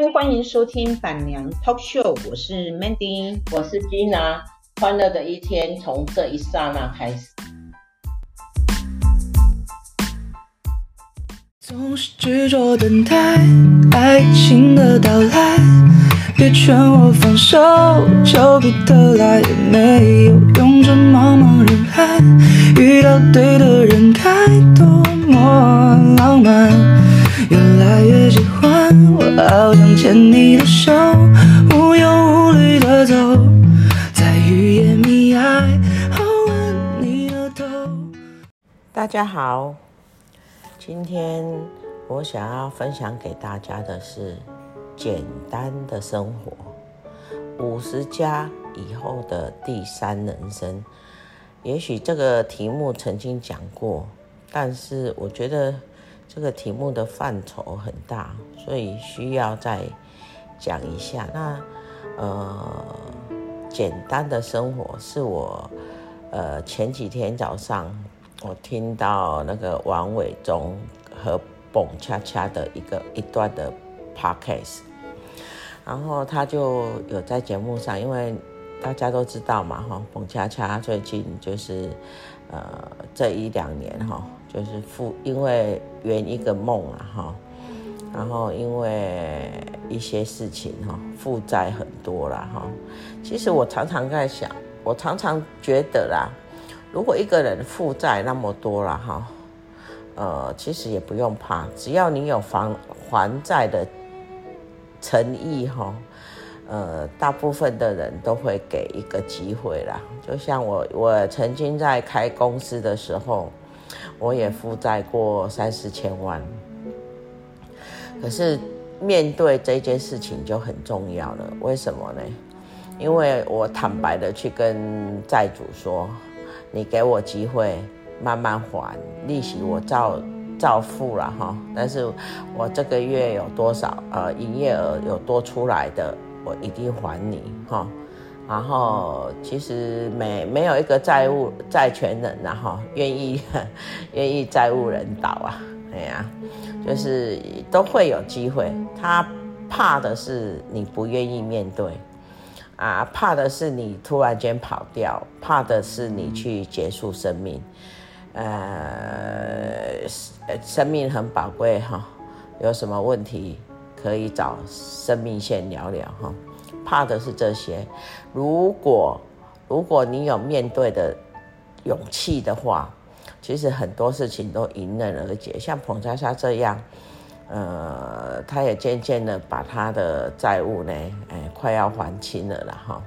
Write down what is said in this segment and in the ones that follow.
嗨，欢迎收听板娘 Talk Show，我是 Mandy，我是 Gina，欢乐的一天从这一刹那开始。总是执着等待爱情的到来，别劝我放手，求不得来也没有用。这茫茫人海，遇到对的人该多么浪漫。越来越喜欢，我好想牵你的手，无忧无虑的走，在雨夜迷爱，好吻你额头。大家好，今天我想要分享给大家的是简单的生活，五十加以后的第三人生。也许这个题目曾经讲过，但是我觉得。这个题目的范畴很大，所以需要再讲一下。那呃，简单的生活是我呃前几天早上我听到那个王伟忠和蹦恰恰的一个一段的 podcast，然后他就有在节目上，因为大家都知道嘛哈，蹦恰恰最近就是呃这一两年哈。就是负，因为圆一个梦啊哈，然后因为一些事情哈，负债很多啦哈。其实我常常在想，我常常觉得啦，如果一个人负债那么多了哈，呃，其实也不用怕，只要你有还还债的诚意哈，呃，大部分的人都会给一个机会啦。就像我，我曾经在开公司的时候。我也负债过三四千万，可是面对这件事情就很重要了。为什么呢？因为我坦白的去跟债主说：“你给我机会慢慢还利息，我照照付了哈。但是我这个月有多少呃营业额有多出来的，我一定还你哈。”然后其实没没有一个债务债权人然后愿意 愿意债务人倒啊，哎呀，就是都会有机会。他怕的是你不愿意面对啊，怕的是你突然间跑掉，怕的是你去结束生命。呃，生命很宝贵哈，有什么问题可以找生命线聊聊哈。怕的是这些。如果如果你有面对的勇气的话，其实很多事情都迎刃而解。像彭莎莎这样，呃，他也渐渐的把他的债务呢，哎，快要还清了了哈。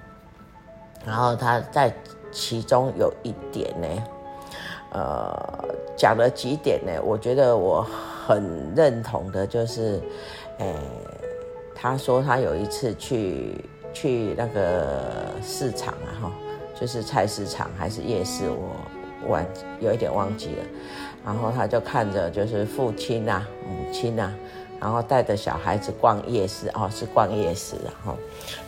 然后他在其中有一点呢，呃，讲了几点呢，我觉得我很认同的，就是，哎。他说他有一次去去那个市场啊，哈，就是菜市场还是夜市，我忘有一点忘记了。然后他就看着就是父亲啊、母亲啊，然后带着小孩子逛夜市，哦，是逛夜市，然后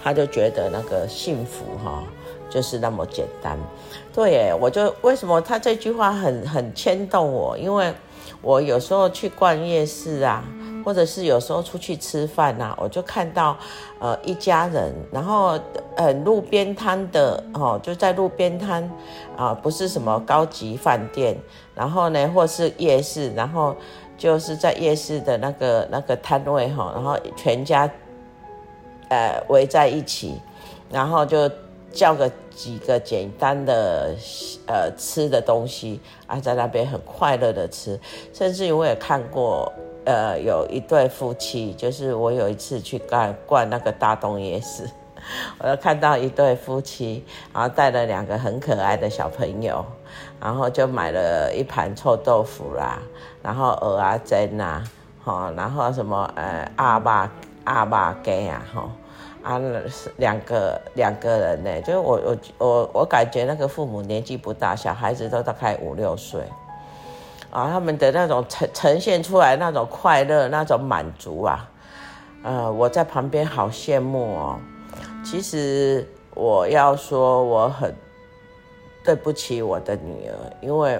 他就觉得那个幸福哈，就是那么简单。对耶，我就为什么他这句话很很牵动我，因为我有时候去逛夜市啊。或者是有时候出去吃饭呐、我就看到，呃，一家人，然后，呃，路边摊的哦，就在路边摊，啊、不是什么高级饭店，然后呢，或是夜市，然后就是在夜市的那个那个摊位哈，然后全家，呃，围在一起，然后就叫个几个简单的，呃，吃的东西啊，在那边很快乐的吃，甚至我也看过。呃，有一对夫妻，就是我有一次去逛逛那个大东夜市，我就看到一对夫妻，然后带了两个很可爱的小朋友，然后就买了一盘臭豆腐啦，然后蚵仔煎呐，哈，然后什么呃阿爸阿爸给啊，哈，啊两个两个人呢，就是我我我我感觉那个父母年纪不大，小孩子都大概五六岁。啊，他们的那种呈呈现出来那种快乐、那种满足啊，呃，我在旁边好羡慕哦。其实我要说，我很对不起我的女儿，因为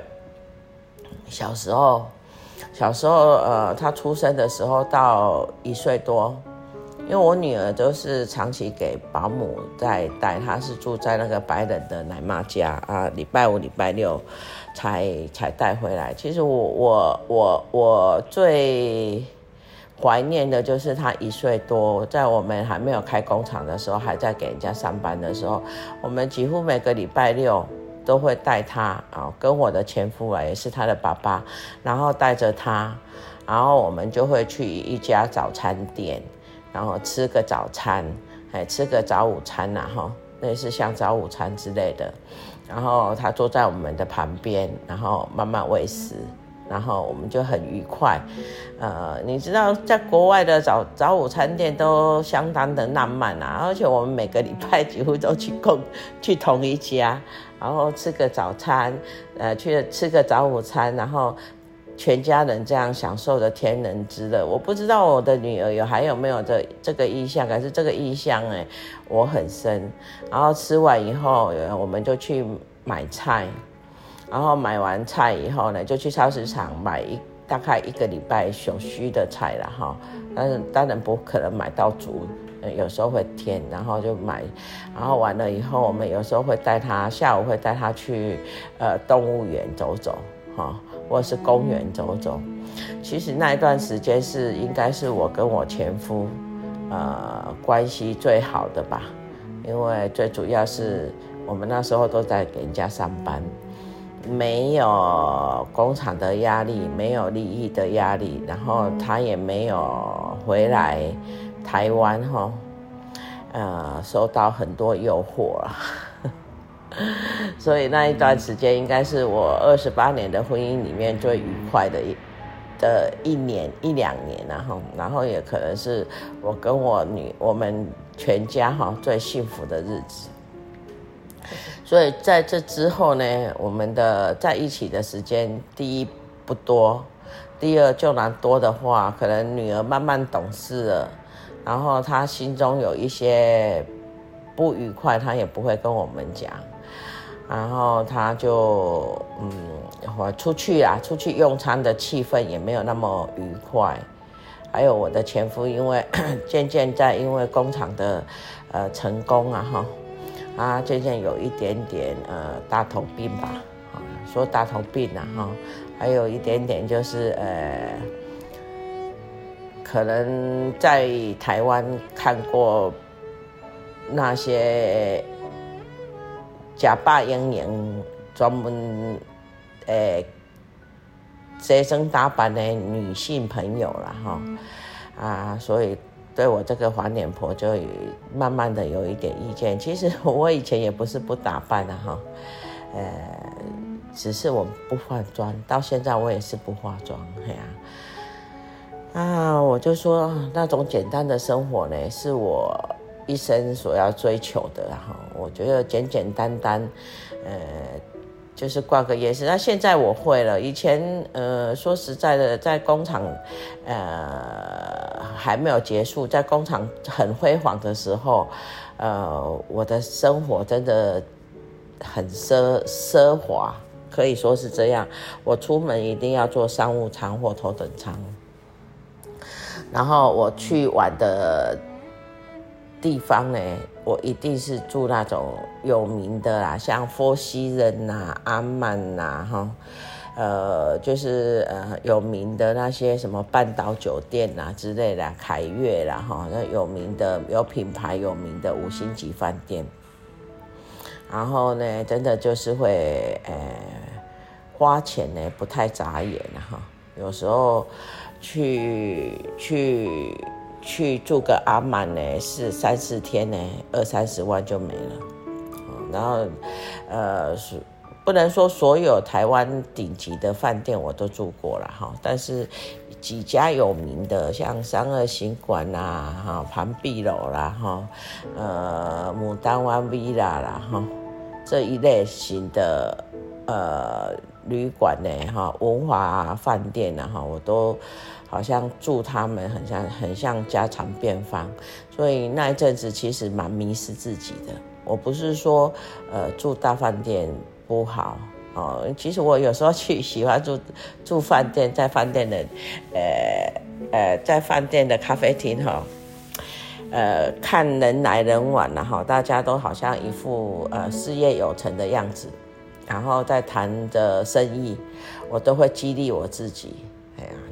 小时候，小时候，呃，她出生的时候到一岁多，因为我女儿都是长期给保姆在带，她是住在那个白人的奶妈家啊，礼拜五、礼拜六才才带回来。其实我我我我最怀念的就是她一岁多，在我们还没有开工厂的时候，还在给人家上班的时候，我们几乎每个礼拜六都会带她啊，跟我的前夫啊，也是她的爸爸，然后带着她。然后我们就会去一家早餐店，然后吃个早餐，哎，吃个早午餐呐，哈，类似像早午餐之类的。然后他坐在我们的旁边，然后慢慢喂食，然后我们就很愉快。呃，你知道，在国外的早早午餐店都相当的浪漫啊，而且我们每个礼拜几乎都去共去同一家，然后吃个早餐，呃，去吃个早午餐，然后。全家人这样享受的天伦之乐，我不知道我的女儿有还有没有这这个意向，可是这个意向哎，我很深。然后吃完以后，我们就去买菜，然后买完菜以后呢，就去超市场买一大概一个礼拜所需的菜了哈。但是当然不可能买到足，有时候会添，然后就买。然后完了以后，我们有时候会带她，下午会带她去呃动物园走走哈。或是公园走走，其实那一段时间是应该是我跟我前夫，呃，关系最好的吧，因为最主要是我们那时候都在给人家上班，没有工厂的压力，没有利益的压力，然后他也没有回来台湾哈，呃，受到很多诱惑啊。所以那一段时间应该是我二十八年的婚姻里面最愉快的一的一年一两年，然后然后也可能是我跟我女我们全家哈最幸福的日子。所以在这之后呢，我们的在一起的时间，第一不多，第二就难多的话，可能女儿慢慢懂事了，然后她心中有一些不愉快，她也不会跟我们讲。然后他就嗯，我出去啊，出去用餐的气氛也没有那么愉快。还有我的前夫，因为 渐渐在因为工厂的呃成功啊哈，啊渐渐有一点点呃大头病吧，啊说大头病啊哈，还有一点点就是呃，可能在台湾看过那些。假扮英英，专门诶，随身打扮的女性朋友了哈，啊，所以对我这个黄脸婆就慢慢的有一点意见。其实 我以前也不是不打扮的哈，呃，只是我不化妆，到现在我也是不化妆，嘿呀，啊，我就说那种简单的生活呢，是我。一生所要追求的哈，我觉得简简单单，呃，就是逛个夜市。那现在我会了，以前呃，说实在的，在工厂，呃，还没有结束，在工厂很辉煌的时候，呃，我的生活真的很奢奢华，可以说是这样。我出门一定要坐商务舱或头等舱，然后我去玩的。地方呢，我一定是住那种有名的啦，像佛西人呐、阿曼呐，哈，呃，就是呃有名的那些什么半岛酒店呐之类的，凯悦啦，哈，那有名的有品牌有名的五星级饭店。然后呢，真的就是会呃花钱呢不太眨眼哈，有时候去去。去住个阿曼呢，是三四天呢，二三十万就没了。然后，呃，不能说所有台湾顶级的饭店我都住过了哈，但是几家有名的，像三二行馆啦，哈，庞碧楼啦，哈，呃，牡丹湾 villa 啦，哈，这一类型的呃旅馆呢，哈，文华饭店呢，哈，我都。好像住他们很像很像家常便饭，所以那一阵子其实蛮迷失自己的。我不是说呃住大饭店不好哦，其实我有时候去喜欢住住饭店，在饭店的呃呃在饭店的咖啡厅哈，呃，看人来人往，然后大家都好像一副呃事业有成的样子，然后在谈着生意，我都会激励我自己，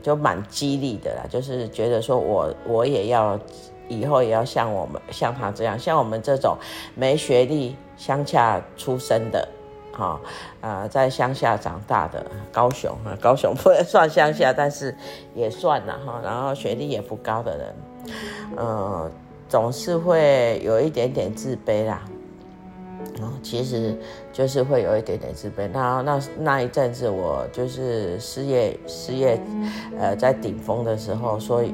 就蛮激励的啦，就是觉得说我我也要以后也要像我们像他这样，像我们这种没学历、乡下出生的。哈，呃，在乡下长大的高雄啊，高雄 不能算乡下，但是也算了哈。然后学历也不高的人，呃，总是会有一点点自卑啦。哦，其实就是会有一点点自卑。那那那一阵子，我就是事业事业，呃，在顶峰的时候，所以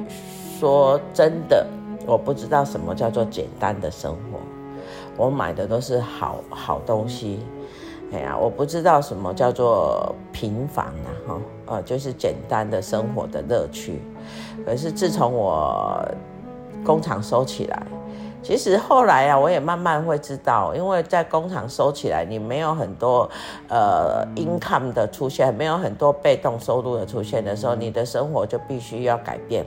说真的，我不知道什么叫做简单的生活。我买的都是好好东西。哎呀，我不知道什么叫做平凡啊，哈，呃，就是简单的生活的乐趣。可是自从我工厂收起来，其实后来啊，我也慢慢会知道，因为在工厂收起来，你没有很多呃 income 的出现，没有很多被动收入的出现的时候，你的生活就必须要改变。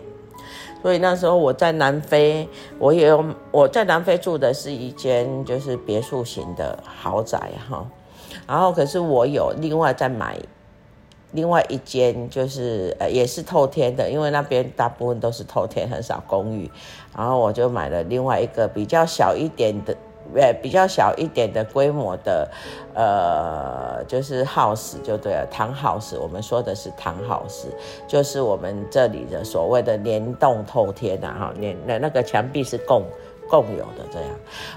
所以那时候我在南非，我也有我在南非住的是一间就是别墅型的豪宅，哈。然后，可是我有另外再买另外一间，就是呃也是透天的，因为那边大部分都是透天，很少公寓。然后我就买了另外一个比较小一点的，呃比较小一点的规模的，呃就是 house 就对了，townhouse，我们说的是 townhouse，就是我们这里的所谓的联动透天啊，哈，连那那个墙壁是共共有的这样。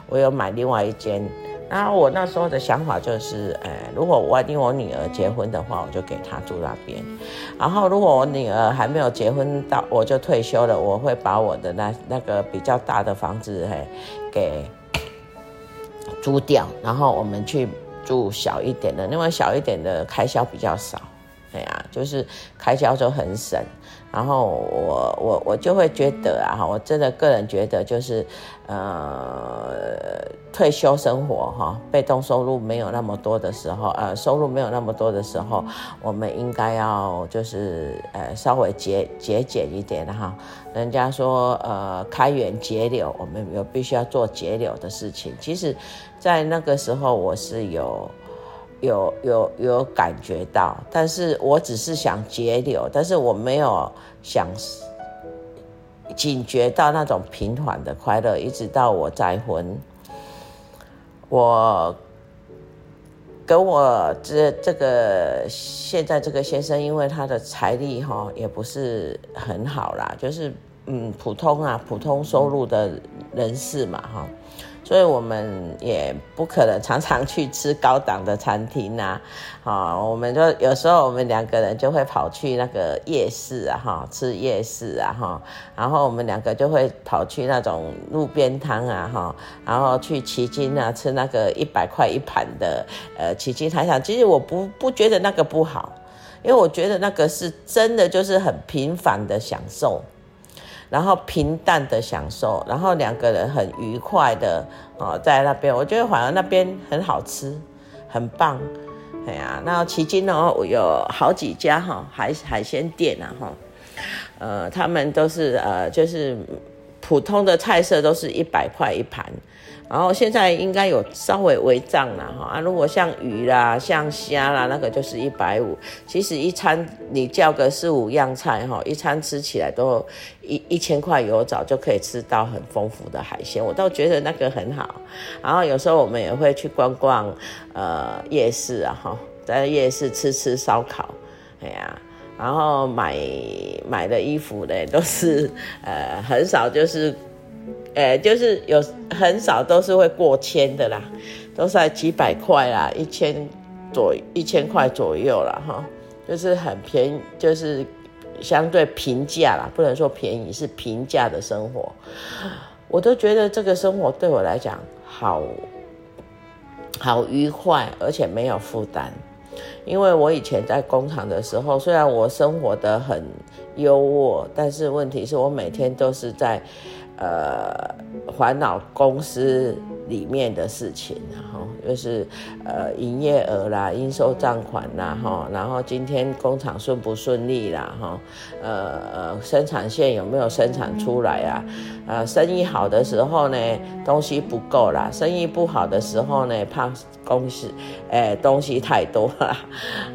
我有买另外一间。然后我那时候的想法就是，哎，如果万一我女儿结婚的话，我就给她住那边。然后如果我女儿还没有结婚到，我就退休了，我会把我的那那个比较大的房子，嘿，给租掉，然后我们去住小一点的，因为小一点的开销比较少，哎呀，就是开销就很省。然后我我我就会觉得啊，我真的个人觉得就是，呃，退休生活哈，被动收入没有那么多的时候，呃，收入没有那么多的时候，我们应该要就是呃稍微节节俭一点哈。人家说呃开源节流，我们有必须要做节流的事情。其实，在那个时候我是有。有有有感觉到，但是我只是想节流，但是我没有想警觉到那种平缓的快乐，一直到我再婚，我跟我这这个现在这个先生，因为他的财力哈也不是很好啦，就是嗯普通啊普通收入的人士嘛哈。所以我们也不可能常常去吃高档的餐厅呐，啊，我们就有时候我们两个人就会跑去那个夜市啊，哈，吃夜市啊，哈，然后我们两个就会跑去那种路边摊啊，哈，然后去奇经啊吃那个一百块一盘的呃旗津海产。其实我不不觉得那个不好，因为我觉得那个是真的就是很平凡的享受。然后平淡的享受，然后两个人很愉快的哦，在那边，我觉得反而那边很好吃，很棒，哎呀，那迄今呢有好几家哈海海鲜店啊哈，呃，他们都是呃就是普通的菜色都是一百块一盘。然后现在应该有稍微微涨了哈啊，如果像鱼啦、像虾啦，那个就是一百五。其实一餐你叫个四五样菜哈，一餐吃起来都一一千块有找就可以吃到很丰富的海鲜，我倒觉得那个很好。然后有时候我们也会去逛逛呃夜市啊哈，在夜市吃吃烧烤，哎呀，然后买买的衣服呢都是呃很少就是。哎，就是有很少都是会过千的啦，都是在几百块啦，一千左一千块左右啦。哈，就是很便宜，就是相对平价啦，不能说便宜，是平价的生活，我都觉得这个生活对我来讲好好愉快，而且没有负担，因为我以前在工厂的时候，虽然我生活得很优渥，但是问题是我每天都是在。呃，烦恼公司里面的事情，然后就是呃营业额啦、应收账款啦，哈，然后今天工厂顺不顺利啦，哈，呃呃生产线有没有生产出来啊？呃，生意好的时候呢，东西不够啦；生意不好的时候呢，怕公司哎东西太多了，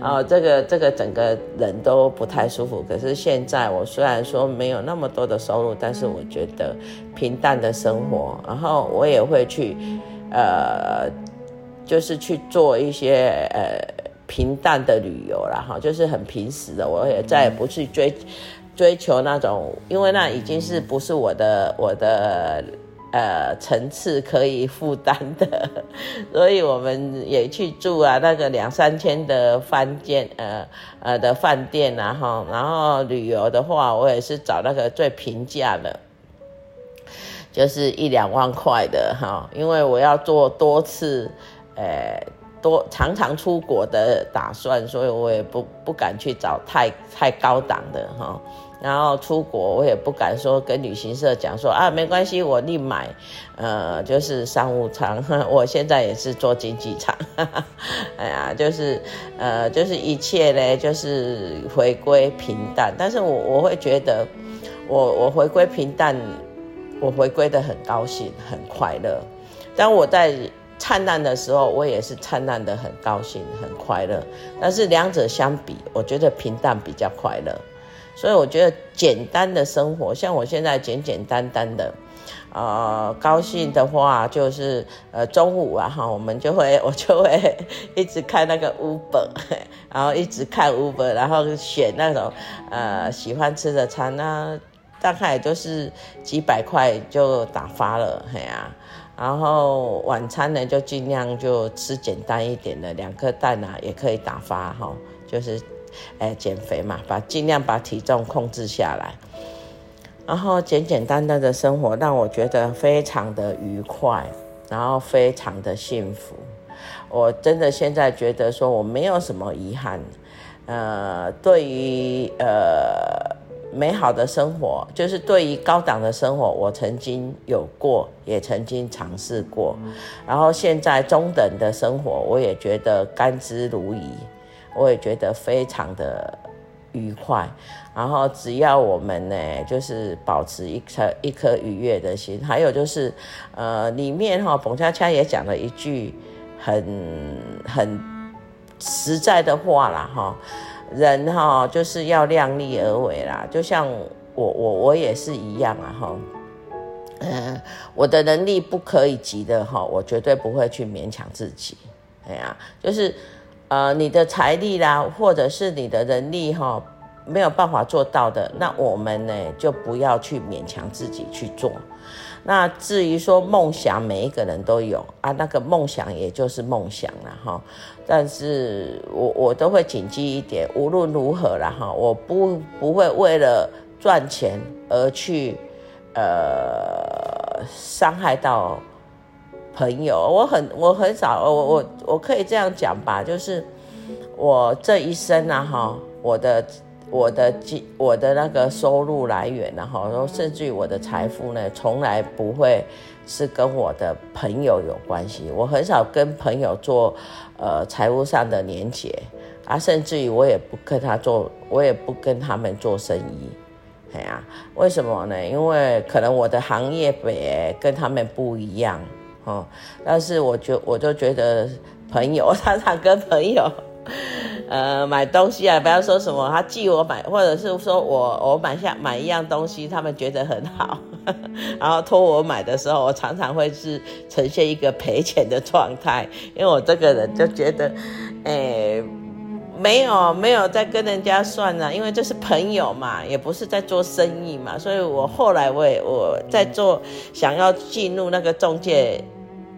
啊这个这个整个人都不太舒服。可是现在我虽然说没有那么多的收入，但是我觉得平淡的生活，然后我也会去。呃，就是去做一些呃平淡的旅游啦，哈，就是很平时的，我也再也不去追追求那种，因为那已经是不是我的我的呃层次可以负担的，所以我们也去住啊那个两三千的饭店，呃呃的饭店啊哈，然后旅游的话，我也是找那个最平价的。就是一两万块的哈，因为我要做多次，呃，多常常出国的打算，所以我也不不敢去找太太高档的哈。然后出国我也不敢说跟旅行社讲说啊，没关系，我另买，呃，就是商务舱。我现在也是做经济舱，哎呀，就是呃，就是一切呢，就是回归平淡。但是我我会觉得我，我我回归平淡。我回归的很高兴，很快乐。当我在灿烂的时候，我也是灿烂的很高兴，很快乐。但是两者相比，我觉得平淡比较快乐。所以我觉得简单的生活，像我现在简简单单的，呃，高兴的话就是呃中午啊哈，我们就会 我就会 一直看那个 Uber，然后一直看 Uber，然后选那种呃喜欢吃的餐那。大概也就是几百块就打发了，嘿呀、啊，然后晚餐呢就尽量就吃简单一点的，两颗蛋啊也可以打发哈，就是，哎减肥嘛，把尽量把体重控制下来，然后简简单单的生活让我觉得非常的愉快，然后非常的幸福，我真的现在觉得说我没有什么遗憾，呃，对于呃。美好的生活，就是对于高档的生活，我曾经有过，也曾经尝试过。然后现在中等的生活，我也觉得甘之如饴，我也觉得非常的愉快。然后只要我们呢，就是保持一颗一颗愉悦的心。还有就是，呃，里面哈，澎恰恰也讲了一句很很实在的话啦，哈。人哈就是要量力而为啦，就像我我我也是一样啊哈，嗯，我的能力不可以及的哈，我绝对不会去勉强自己，哎呀，就是呃你的财力啦，或者是你的能力哈没有办法做到的，那我们呢就不要去勉强自己去做。那至于说梦想，每一个人都有啊，那个梦想也就是梦想了哈。但是我我都会谨记一点，无论如何啦哈，我不不会为了赚钱而去呃伤害到朋友。我很我很少，我我我可以这样讲吧，就是我这一生啊哈，我的。我的我的那个收入来源，然后甚至于我的财富呢，从来不会是跟我的朋友有关系。我很少跟朋友做呃财务上的连结啊，甚至于我也不跟他做，我也不跟他们做生意。哎呀，为什么呢？因为可能我的行业别跟他们不一样，哦，但是我就我就觉得朋友常常跟朋友。呃，买东西啊，不要说什么他寄我买，或者是说我我买下买一样东西，他们觉得很好，呵呵，然后托我买的时候，我常常会是呈现一个赔钱的状态，因为我这个人就觉得，哎，没有没有在跟人家算了，因为这是朋友嘛，也不是在做生意嘛，所以我后来我也我在做，想要进入那个中介。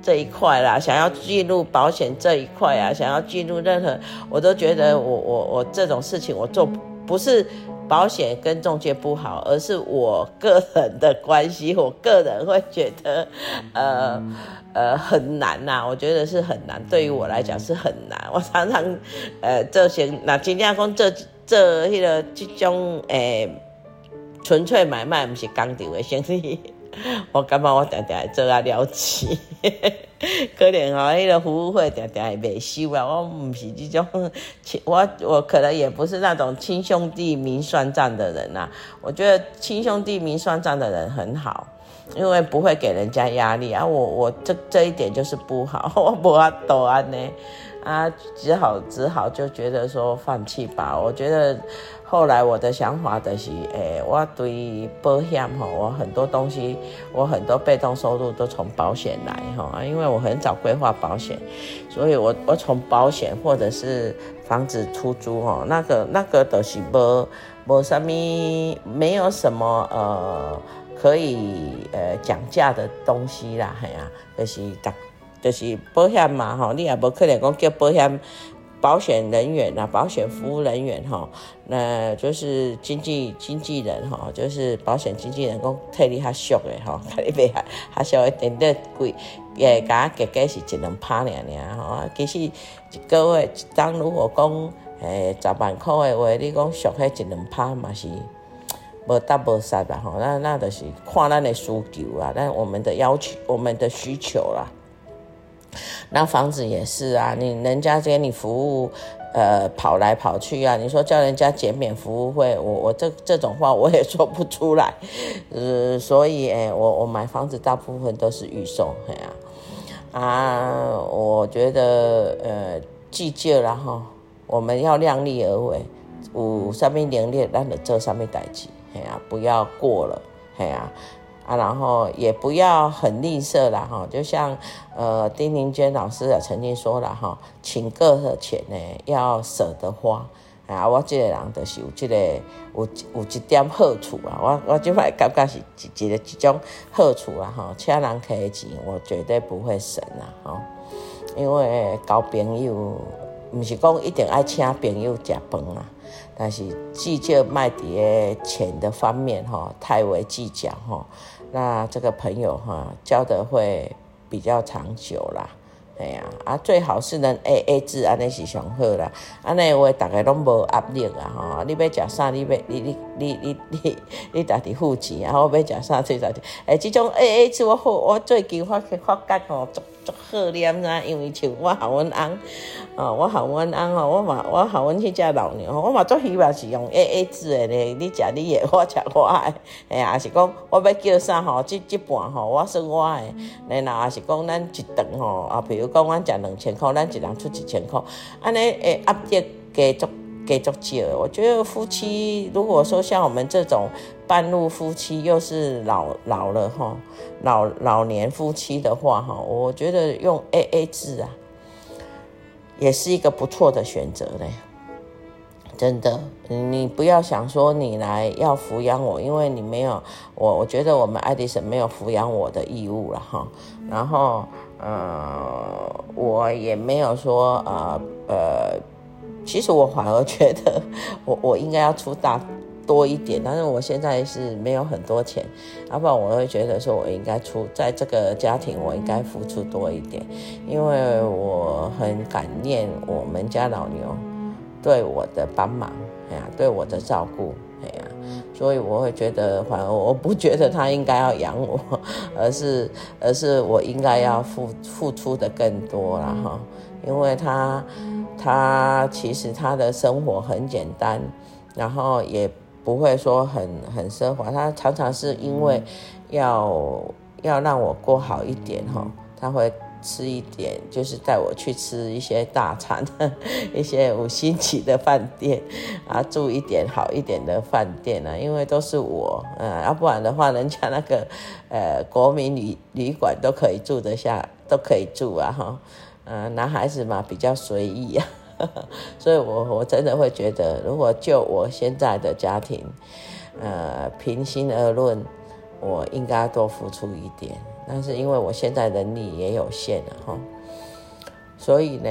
这一块啦，想要进入保险这一块啊，想要进入任何，我都觉得我我我这种事情我做不是保险跟中介不好，而是我个人的关系，我个人会觉得，呃呃很难呐，我觉得是很难，对于我来讲是很难。我常常呃这些那今天讲这这那个这种诶纯粹买卖不是刚定的生意。我感觉我常常做啊了不起，可能哦，那个服务费常常也未收啊。我不是这种，我我可能也不是那种亲兄弟明算账的人呐、我觉得亲兄弟明算账的人很好，因为不会给人家压力啊。我我这这一点就是不好，我不要抖啊呢啊，只好只好就觉得说放弃吧。我觉得。后来我的想法就是，诶、我对保险吼，我很多东西，我很多被动收入都从保险来哈，因为我很早规划保险，所以我我从保险或者是房子出租哈，那个那个都是无无什么，没有什么呃可以呃讲价的东西啦，系啊，就是就是保险嘛哈，你也无可能讲叫保险。保险人员啊，保险服务人员哈，那就是经纪经纪人哈，就是保险经纪人讲替你较俗的哈，替你买较俗一点点贵，也加价格是一两趴尔尔哈，其实一个月一当如果讲诶十万块的话，你讲俗迄一两趴嘛是无大无煞啦吼，那那就是看咱的需求啊，那我们的要求，我们的需求啦。那房子也是啊，你人家给你服务，呃，跑来跑去啊，你说叫人家减免服务费，我我这这种话我也 说不出来，呃，所以哎，我我买房子大部分都是预售，哎呀，啊，我觉得呃，计较了哈，我们要量力而为，有上面连列，让你做上面代志，哎呀，不要过了，哎呀。啊，然后也不要很吝啬啦，哈，就像呃丁宁娟老师也曾经说了哈，请客的钱呢要舍得花啊，我这个人就是有这个有有一点好处啊，我我即摆感觉是一一个一种好处啊，哈，请人客的钱我绝对不会省啊，哈，因为交朋友不是讲一定爱请朋友吃饭啊，但是计较卖碟钱的方面哈，太为计较哈。那这个朋友哈交的会比较长久啦，哎呀啊，最好是能 A A 制，安尼是上好啦，安尼话大家拢无压力啊吼，你要食啥，你要你你你你你你家己付钱，然后我要食啥这啥的，哎，这种 A A 制我好，我最近发发觉哦，足好念啊，因为像我和阮翁。哦，我和阮翁哦，我嘛我和阮迄只老娘，我嘛足希望是用 A A 制的咧，你食你的，我食我的，哎呀，是讲我要叫啥吼，即即半吼，我算我的，然后也是讲咱一顿吼，啊，比如讲阮食两千块，咱一人出一千块，安尼诶压力加足加足少。我觉得夫妻如果说像我们这种半路夫妻，又是老老了哈，老老年夫妻的话哈，我觉得用 A A 制啊。也是一个不错的选择嘞，真的，你不要想说你来要抚养我，因为你没有我，我觉得我们爱迪生没有抚养我的义务了哈。然后，呃，我也没有说，呃呃，其实我反而觉得我我应该要出大。多一点，但是我现在是没有很多钱，要不然我会觉得说，我应该出在这个家庭，我应该付出多一点，因为我很感念我们家老牛对我的帮忙，哎呀，对我的照顾，哎呀，所以我会觉得，反而我不觉得他应该要养我，而是而是我应该要付付出的更多了哈，因为他他其实他的生活很简单，然后也。不会说很很奢华，他常常是因为要要让我过好一点哈，他会吃一点，就是带我去吃一些大餐，一些五星级的饭店啊，住一点好一点的饭店啊，因为都是我，嗯，要不然的话，人家那个呃国民旅旅馆都可以住得下，都可以住啊哈，嗯，男孩子嘛比较随意啊。所以我，我真的会觉得，如果就我现在的家庭，呃，平心而论，我应该多付出一点。但是，因为我现在能力也有限了哈，所以呢，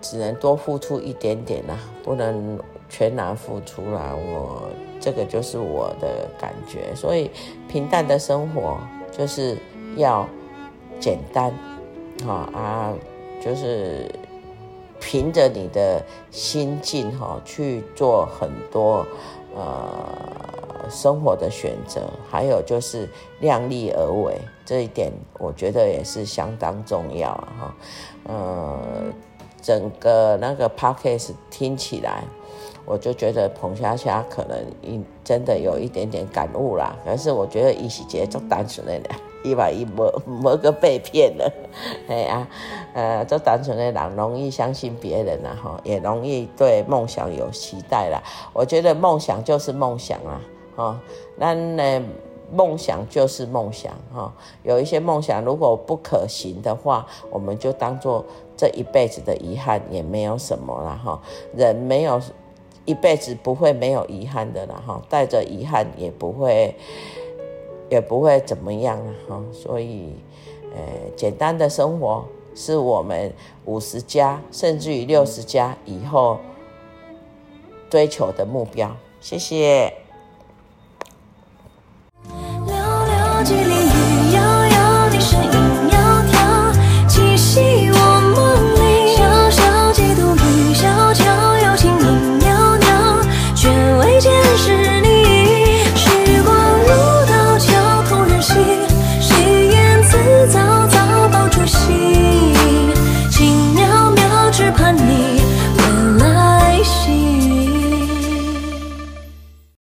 只能多付出一点点啦，不能全然付出啦。我这个就是我的感觉。所以，平淡的生活就是要简单，啊，就是。凭着你的心境哈去做很多呃生活的选择，还有就是量力而为，这一点我觉得也是相当重要啊哈。呃，整个那个 podcast 听起来，我就觉得彭虾虾可能真的有一点点感悟啦。可是我觉得一喜节就单纯的一把一摸摸个被骗了，哎呀，呃，做单纯的人容易相信别人呐，哈，也容易对梦想有期待啦。我觉得梦想就是梦想啊，哈，那呢，梦想就是梦想哈。有一些梦想如果不可行的话，我们就当做这一辈子的遗憾，也没有什么了哈。人没有一辈子不会没有遗憾的了哈，带着遗憾也不会。也不会怎么样啊哈，所以，呃，简单的生活是我们五十加甚至于六十加以后追求的目标。谢谢。